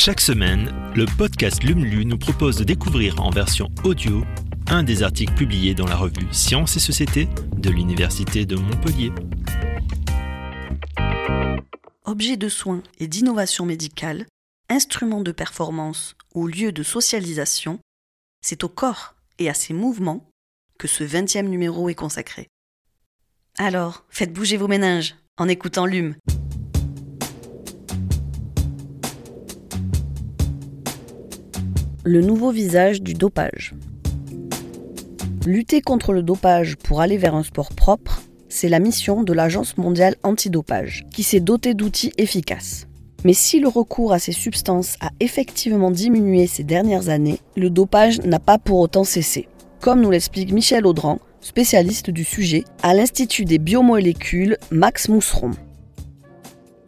Chaque semaine, le podcast LUMLU nous propose de découvrir en version audio un des articles publiés dans la revue Sciences et Société de l'Université de Montpellier. Objets de soins et d'innovation médicale, instruments de performance ou lieux de socialisation, c'est au corps et à ses mouvements que ce 20e numéro est consacré. Alors, faites bouger vos méninges en écoutant LUM. Le nouveau visage du dopage. Lutter contre le dopage pour aller vers un sport propre, c'est la mission de l'Agence mondiale antidopage, qui s'est dotée d'outils efficaces. Mais si le recours à ces substances a effectivement diminué ces dernières années, le dopage n'a pas pour autant cessé. Comme nous l'explique Michel Audran, spécialiste du sujet, à l'Institut des biomolécules Max Mousseron.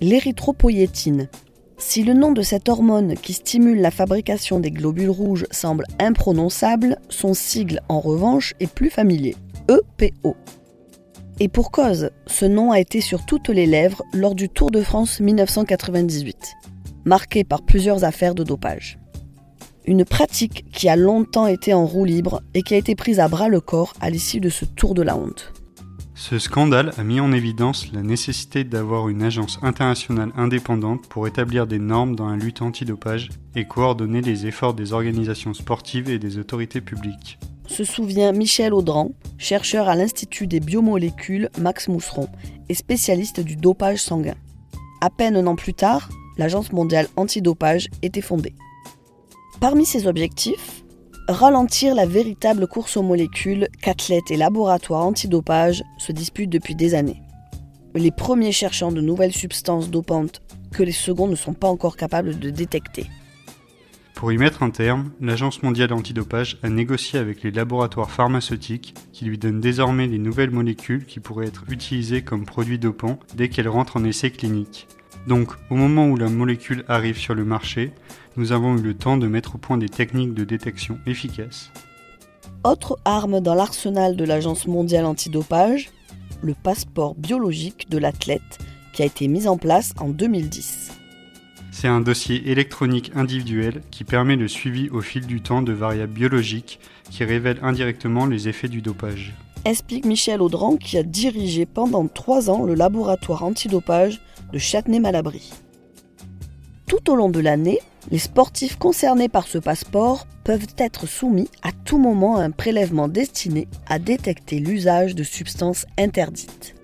L'érythropoïétine. Si le nom de cette hormone qui stimule la fabrication des globules rouges semble imprononçable, son sigle en revanche est plus familier. EPO. Et pour cause, ce nom a été sur toutes les lèvres lors du Tour de France 1998, marqué par plusieurs affaires de dopage. Une pratique qui a longtemps été en roue libre et qui a été prise à bras le corps à l'issue de ce Tour de la honte. Ce scandale a mis en évidence la nécessité d'avoir une agence internationale indépendante pour établir des normes dans la lutte antidopage et coordonner les efforts des organisations sportives et des autorités publiques se souvient Michel Audran, chercheur à l'Institut des biomolécules Max Mousseron et spécialiste du dopage sanguin. À peine un an plus tard, l'Agence mondiale antidopage était fondée. Parmi ses objectifs, ralentir la véritable course aux molécules qu'athlètes et laboratoires antidopage se disputent depuis des années. Les premiers cherchant de nouvelles substances dopantes que les seconds ne sont pas encore capables de détecter. Pour y mettre un terme, l'Agence mondiale antidopage a négocié avec les laboratoires pharmaceutiques qui lui donnent désormais les nouvelles molécules qui pourraient être utilisées comme produits dopants dès qu'elles rentrent en essai clinique. Donc, au moment où la molécule arrive sur le marché, nous avons eu le temps de mettre au point des techniques de détection efficaces. Autre arme dans l'arsenal de l'Agence mondiale antidopage, le passeport biologique de l'athlète qui a été mis en place en 2010. C'est un dossier électronique individuel qui permet le suivi au fil du temps de variables biologiques qui révèlent indirectement les effets du dopage. Explique Michel Audran qui a dirigé pendant trois ans le laboratoire antidopage de Châtenay-Malabry. Tout au long de l'année, les sportifs concernés par ce passeport peuvent être soumis à tout moment à un prélèvement destiné à détecter l'usage de substances interdites.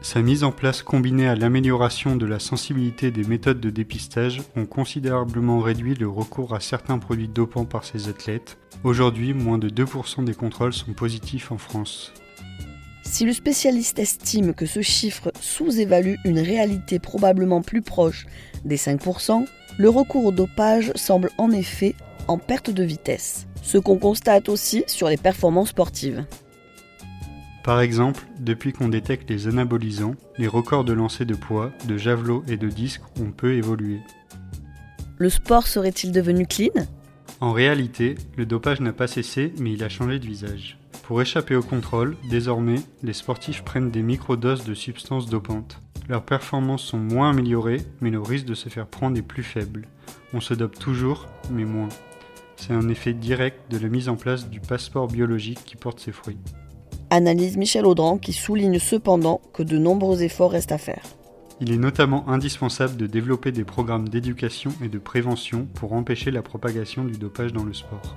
Sa mise en place combinée à l'amélioration de la sensibilité des méthodes de dépistage ont considérablement réduit le recours à certains produits dopants par ces athlètes. Aujourd'hui, moins de 2% des contrôles sont positifs en France. Si le spécialiste estime que ce chiffre sous-évalue une réalité probablement plus proche des 5%, le recours au dopage semble en effet en perte de vitesse, ce qu'on constate aussi sur les performances sportives. Par exemple, depuis qu'on détecte les anabolisants, les records de lancer de poids, de javelot et de disque ont peu évolué. Le sport serait-il devenu clean? En réalité, le dopage n'a pas cessé, mais il a changé de visage. Pour échapper au contrôle, désormais, les sportifs prennent des microdoses de substances dopantes. Leurs performances sont moins améliorées, mais le risque de se faire prendre est plus faible. On se dope toujours, mais moins. C'est un effet direct de la mise en place du passeport biologique qui porte ses fruits. Analyse Michel Audran qui souligne cependant que de nombreux efforts restent à faire. Il est notamment indispensable de développer des programmes d'éducation et de prévention pour empêcher la propagation du dopage dans le sport.